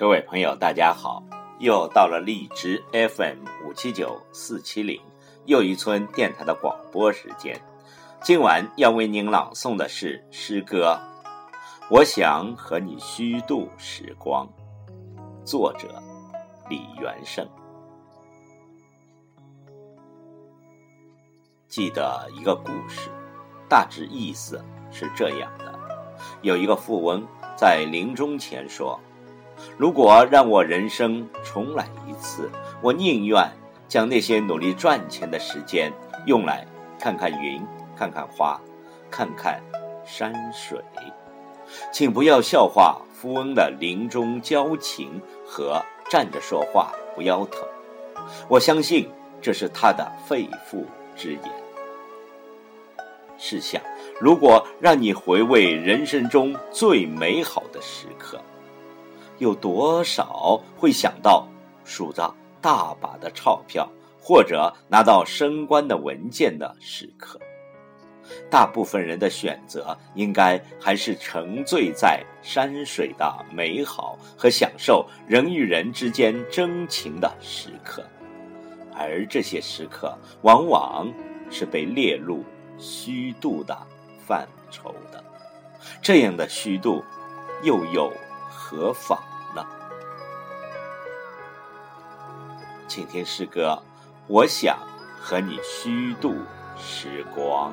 各位朋友，大家好！又到了荔枝 FM 五七九四七零又一村电台的广播时间。今晚要为您朗诵的是诗歌《我想和你虚度时光》，作者李元胜。记得一个故事，大致意思是这样的：有一个富翁在临终前说。如果让我人生重来一次，我宁愿将那些努力赚钱的时间用来看看云、看看花、看看山水。请不要笑话富翁的临终交情和站着说话不腰疼。我相信这是他的肺腑之言。试想，如果让你回味人生中最美好的时刻。有多少会想到数着大把的钞票，或者拿到升官的文件的时刻？大部分人的选择应该还是沉醉在山水的美好和享受人与人之间真情的时刻，而这些时刻往往是被列入虚度的范畴的。这样的虚度，又有何妨？请听诗歌，我想和你虚度时光。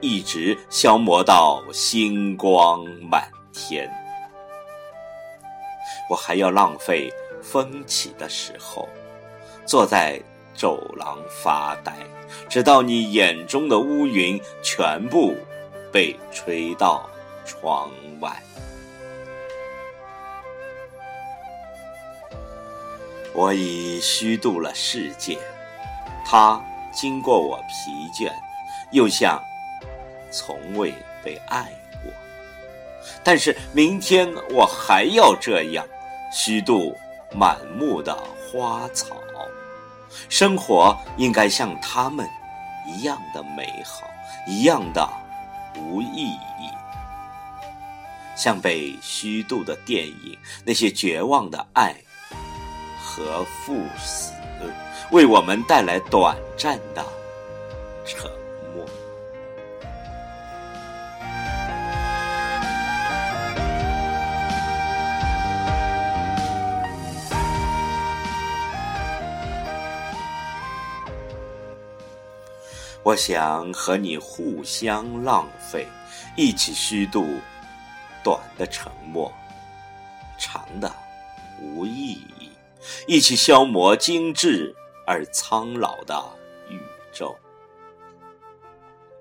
一直消磨到星光满天，我还要浪费风起的时候，坐在走廊发呆，直到你眼中的乌云全部被吹到窗外。我已虚度了世界，它经过我疲倦，又像。从未被爱过，但是明天我还要这样虚度满目的花草。生活应该像他们一样的美好，一样的无意义。像被虚度的电影，那些绝望的爱和赴死，为我们带来短暂的成我想和你互相浪费，一起虚度短的沉默，长的无意义；一起消磨精致而苍老的宇宙。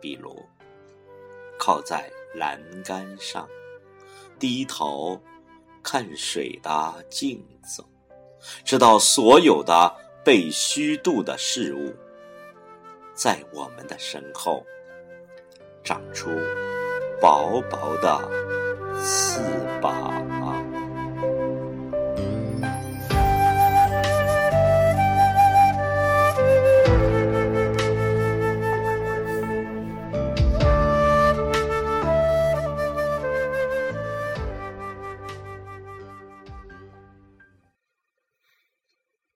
比如，靠在栏杆上，低头看水的镜子，直到所有的被虚度的事物。在我们的身后，长出薄薄的翅膀。